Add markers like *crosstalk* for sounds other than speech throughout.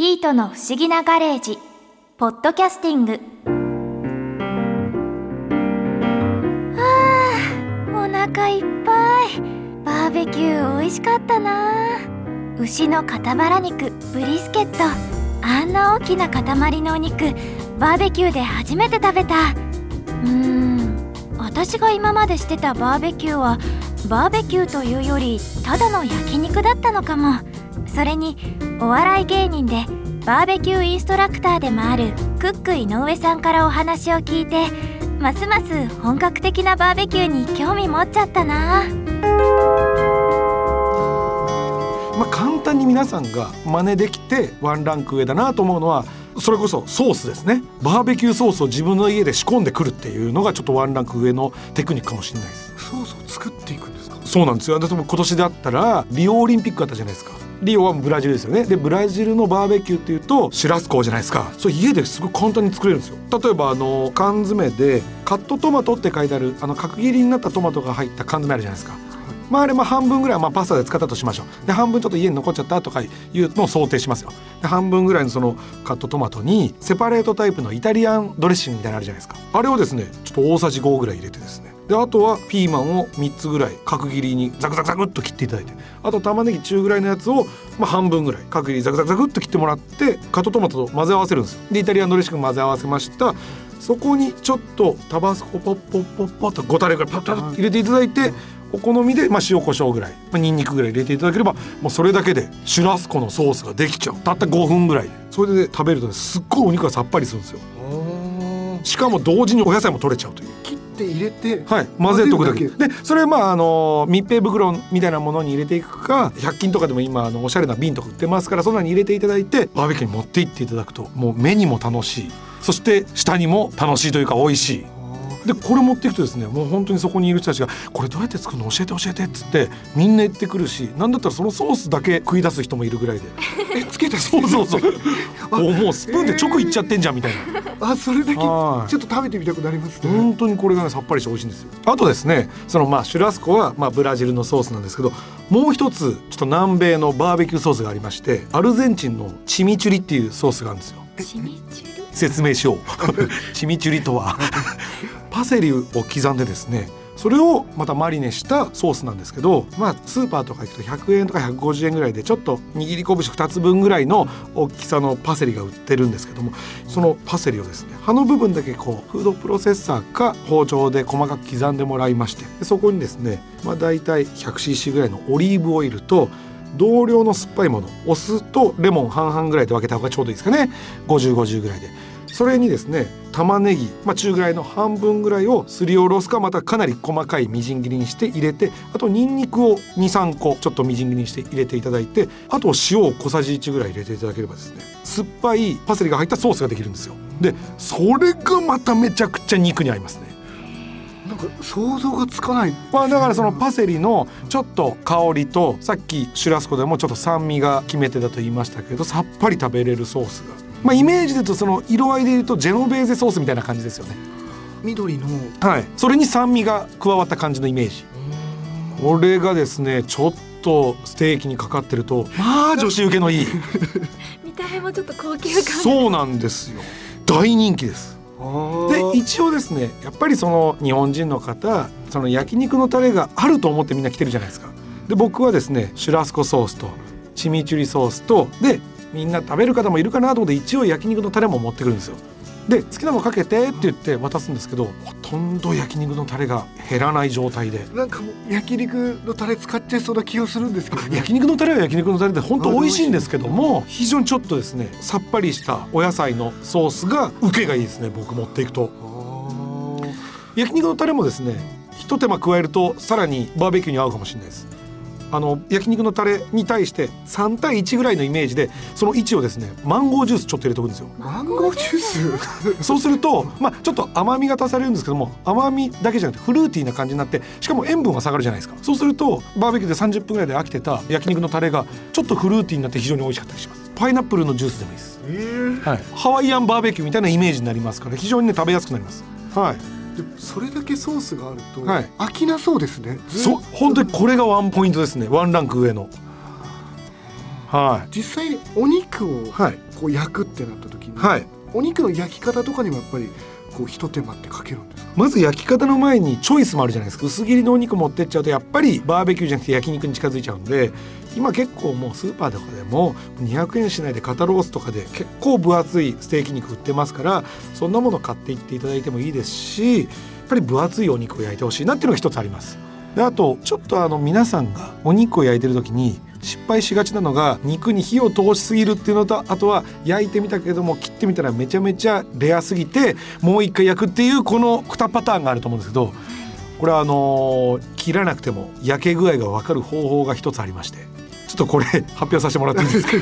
ピートの不思議なガレージポッドキャスティング。あーお腹いっぱい。バーベキュー美味しかったな。牛の肩バラ肉ブリスケット。あんな大きな塊のお肉バーベキューで初めて食べた。うーん私が今までしてたバーベキューはバーベキューというよりただの焼肉だったのかも。それにお笑い芸人でバーベキューインストラクターでもあるクック井上さんからお話を聞いてますます本格的なバーベキューに興味持っちゃったな。まあ、簡単に皆さんが真似できてワンランク上だなと思うのはそれこそソースですね。バーベキューソースを自分の家で仕込んでくるっていうのがちょっとワンランク上のテクニックかもしれないです。ソースを作っていくんですか？そうなんですよ。例えば今年であったらリオオリンピックあったじゃないですかリオはブラジルですよね。でブラジルのバーベキューっていうとシュラスコじゃないですか。それ家ですごい簡単に作れるんですよ。例えばあの缶詰でカットトマトって書いてあるあの角切りになったトマトが入った缶詰あるじゃないですか。まああれまあ半分ぐらいはまあパスタで使ったとしましょう。で半分ちょっと家に残っちゃったとかいうのを想定しますよ。で半分ぐらいのそのカットトマトにセパレートタイプのイタリアンドレッシングみたいなのあるじゃないですか。あれをですねちょっと大さじ5ぐらい入れてですねであとはピーマンを3つぐらい角切りにザクザクザクっと切っていただいてあと玉ねぎ中ぐらいのやつを、まあ、半分ぐらい角切りザクザクザクっと切ってもらってカットトマトと混ぜ合わせるんですよ。でイタリアンドレッシング混ぜ合わせました。そこにちょっとタバスコポッポッポッポッと5タレぐらいパッパッと入れていただいてお好みで、まあ、塩コショウぐらい、まあ、ニンニクぐらい入れていただければもうそれだけでシュラスコのソースができちゃう。たった5分ぐらいで。それで食べるとねすっごいお肉がさっぱりするんですよ。しかも同時にお野菜も取れちゃうという。切って入れてはい、混ぜとくだけ。でそれまああの密閉袋みたいなものに入れていくか100均とかでも今あのおしゃれな瓶とか売ってますからそんなに入れていただいてバーベキューに持って行っていただくともう目にも楽しい。そして舌にも楽しいというか美味しいでこれ持っていくとですねもう本当にそこにいる人たちが「これどうやって作るの教えて教えて」っつってみんな言ってくるしなんだったらそのソースだけ食い出す人もいるぐらいで。*laughs* えつけてそうそうそう。*laughs* おもうスプーンで直いっちゃってんじゃんみたいな。あそれだけちょはいっと食べてみたくなりますね。本当にこれがねさっぱりして美味しいんですよ。あとですねそのまあシュラスコはまあブラジルのソースなんですけどもう一つちょっと南米のバーベキューソースがありましてアルゼンチンのチミチュリっていうソースがあるんですよ。チミチュリ？説明しよう。*laughs* チミチュリとはパセリを刻んでですねそれをまたマリネしたソースなんですけどまあスーパーとか行くと100円とか150円ぐらいでちょっと握り拳2つ分ぐらいの大きさのパセリが売ってるんですけどもそのパセリをですね葉の部分だけこうフードプロセッサーか包丁で細かく刻んでもらいましてそこにですねまあ大体 100cc ぐらいのオリーブオイルと同量の酸っぱいものお酢とレモン半々ぐらいで分けた方がちょうどいいですかね。5050ぐらいで。それにですね玉ねぎ、まあ、中ぐらいの半分ぐらいをすりおろすかまたかなり細かいみじん切りにして入れてあとニンニクを23個ちょっとみじん切りにして入れていただいてあと塩を小さじ1ぐらい入れていただければですね酸っぱいパセリが入ったソースができるんですよ。でそれがまためちゃくちゃ肉に合いますね。なんか想像がつかない。まあだからそのパセリのちょっと香りとさっきシュラスコでもちょっと酸味が決め手だと言いましたけどさっぱり食べれるソースがまあイメージで言うとその色合いで言うとジェノベーゼソースみたいな感じですよね。緑の。はい。それに酸味が加わった感じのイメージ。これがですねちょっとステーキにかかってるとまあ女子受けのいい。*laughs* 見た目もちょっと高級感。そうなんですよ。大人気です。で一応ですねやっぱりその日本人の方その焼肉のタレがあると思ってみんな来てるじゃないですか。で僕はですねシュラスコソースとチミチュリソースとでみんな食べる方もいるかなと思って一応焼肉のタレも持ってくるんですよ。で好きなのかけてって言って渡すんですけどほとんど焼肉のタレが減らない状態で。なんかもう焼肉のタレ使っちゃいそうな気がするんですけどね。焼肉のタレは焼肉のタレで本当美味しいんですけども非常にちょっとですねさっぱりしたお野菜のソースが受けがいいですね僕持っていくと。焼肉のタレもですね一手間加えるとさらにバーベキューに合うかもしれないですあの焼肉のタレに対して3対1ぐらいのイメージでその位置をですねマンゴージュースちょっと入れておくんですよ。マンゴージュース？*laughs* そうするとまあちょっと甘みが足されるんですけども甘みだけじゃなくてフルーティーな感じになってしかも塩分が下がるじゃないですか。そうするとバーベキューで30分ぐらいで飽きてた焼肉のタレがちょっとフルーティーになって非常に美味しかったりします。パイナップルのジュースでもいいです。えー。はい、ハワイアンバーベキューみたいなイメージになりますから非常にね食べやすくなります。はい、でそれだけソースがあると、はい。飽きなそうですね。そう本当にこれがワンポイントですね。ワンランク上の。はい。実際にお肉をはい。こう焼くってなった時に、はい。お肉の焼き方とかにもやっぱりこう一手間ってかけるんですか？まず焼き方の前にチョイスもあるじゃないですか薄切りのお肉持ってっちゃうとやっぱりバーベキューじゃなくて焼肉に近づいちゃうんで今結構もうスーパーとかでも200円しないで肩ロースとかで結構分厚いステーキ肉売ってますからそんなもの買っていっていただいてもいいですしやっぱり分厚いお肉を焼いてほしいなっていうのが一つあります。であとちょっとあの皆さんがお肉を焼いてる時に失敗しがちなのが肉に火を通しすぎるっていうのとあとは焼いてみたけども切ってみたらめちゃめちゃレアすぎてもう一回焼くっていうこの2パターンがあると思うんですけどこれはあのー切らなくても焼け具合が分かる方法が一つありましてちょっとこれ発表させてもらっていいですか？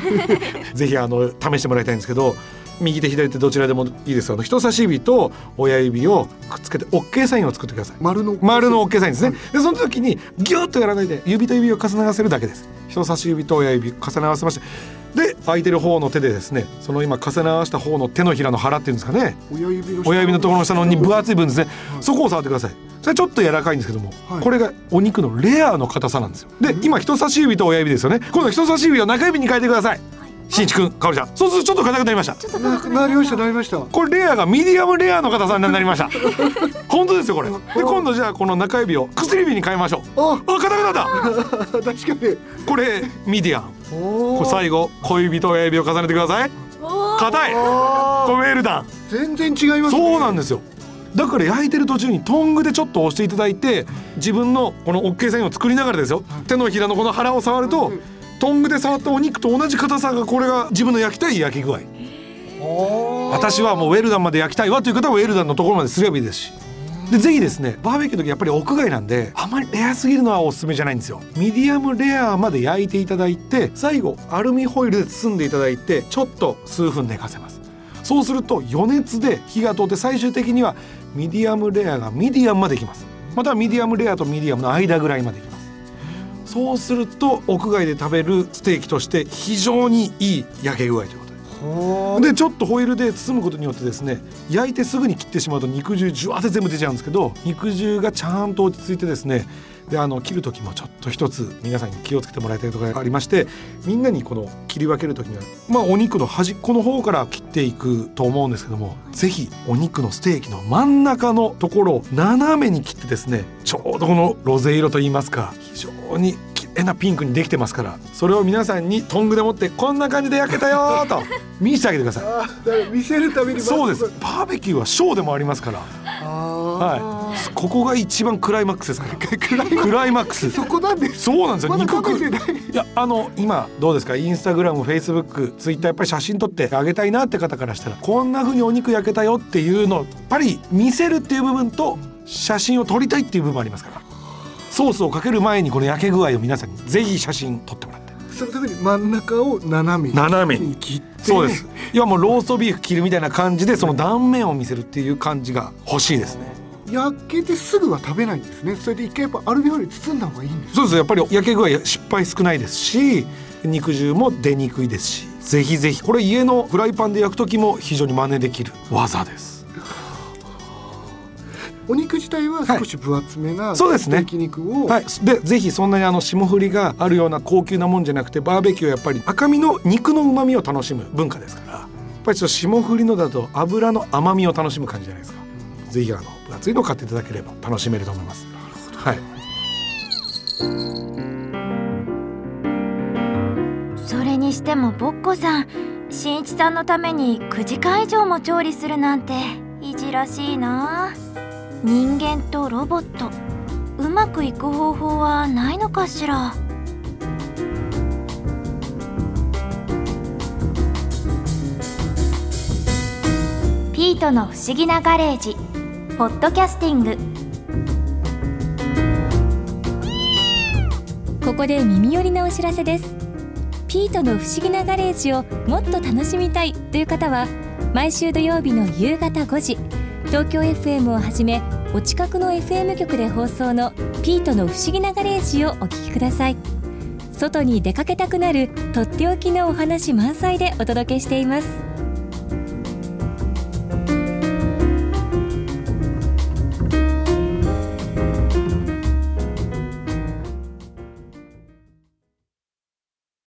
*laughs* ぜひあの試してもらいたいんですけど右手左手どちらでもいいですよ。あの人差し指と親指をくっつけて OK サインを作ってください。丸の丸の OK サインですね、でその時にギュッとやらないで指と指を重ね合わせるだけです。人差し指と親指重ね合わせまして。で空いてる方の手でですねその今重ね合わせた方の手のひらの腹っていうんですかね。親指の親指のところの下のに分厚い分ですね、そこを触ってください。それちょっと柔らかいんですけども、はい。これがお肉のレアの硬さなんですよ。で今人差し指と親指ですよね。今度人差し指を中指に変えてくださいしんいちくんかおりちゃん。そうするとちょっと硬くなりました。ちょっとな硬くなりました。なりましたこれレアがミディアムレアの硬さになりました。本当ですよこれ。で今度じゃあこの中指を薬指に変えましょう。ああ硬くなった。確かに。これミディアム。おこれ最後小指と親指を重ねてください。硬い。あこれウェルダン。ー全然違いますね。そうなんですよ。だから焼いてる途中にトングでちょっと押していただいて自分のこの OK サインを作りながらですよ。手のひらのこの腹を触るとトングで触ったお肉と同じ硬さがこれが自分の焼きたい焼き具合。私はもうウェルダンまで焼きたいわという方はウェルダンのところまですればいいですし。でぜひですねバーベキューの時やっぱり屋外なんであまりレアすぎるのはおすすめじゃないんですよ。ミディアムレアまで焼いていただいて最後アルミホイルで包んでいただいてちょっと数分寝かせます。そうすると余熱で火が通って最終的にはミディアムレアがミディアムまでいきます。またはミディアムレアとミディアムの間ぐらいまでいきます。そうすると屋外で食べるステーキとして非常にいい焼け具合ということで。ほでちょっとホイルで包むことによってですね焼いてすぐに切ってしまうと肉汁ジュワーって全部出ちゃうんですけど肉汁がちゃんと落ち着いてですねであの切る時もちょっと一つ皆さんに気をつけてもらいたいところがありましてみんなにこの切り分ける時にはまあお肉の端っこの方から切っていくと思うんですけどもぜひお肉のステーキの真ん中のところを斜めに切ってですねちょうどこのロゼ色といいますか非常に綺麗なピンクにできてますからそれを皆さんにトングで持ってこんな感じで焼けたよーと *laughs* 見せてあげてください。見せるためにそうです。バーベキューはショーでもありますから。はここが一番クライマックスですからクライマックス。そこなんです。そうなんですよ。肉食食べてない。いやあの今どうですか？インスタグラムフェイスブックツイッターやっぱり写真撮ってあげたいなって方からしたらこんな風にお肉焼けたよっていうのをやっぱり見せるっていう部分と写真を撮りたいっていう部分ありますから。ソースをかける前にこの焼け具合を皆さんにぜひ写真撮ってもらって。そのために真ん中を斜めに。斜めに切って。そうです。いやもうローストビーフ切るみたいな感じでその断面を見せるっていう感じが欲しいですね焼けてすぐは食べないんですね。それで一回やっぱアルミホイルに包んだ方がいいんです。そうですやっぱり焼け具合失敗少ないですし肉汁も出にくいですしぜひぜひ。これ家のフライパンで焼く時も非常に真似できる技です。お肉自体は少し分厚めなそうですね。ステーキ肉を、はい。でぜひそんなにあの霜降りがあるような高級なもんじゃなくてバーベキューはやっぱり赤身の肉の旨味を楽しむ文化ですからやっぱりちょっと霜降りのだと油の甘みを楽しむ感じじゃないですかぜひあの分厚いのを買っていただければ楽しめると思います。はい。それにしてもボッコさんしんいちさんのために9時間以上も調理するなんていじらしいな。人間とロボットうまくいく方法はないのかしら。ピートの不思議なガレージ。ポッドキャスティング。ここで耳寄りなお知らせです。ピートの不思議なガレージをもっと楽しみたいという方は毎週土曜日の夕方5時東京 FM をはじめお近くの FM 局で放送のピートの不思議なガレージをお聞きください。外に出かけたくなるとっておきのお話満載でお届けしています。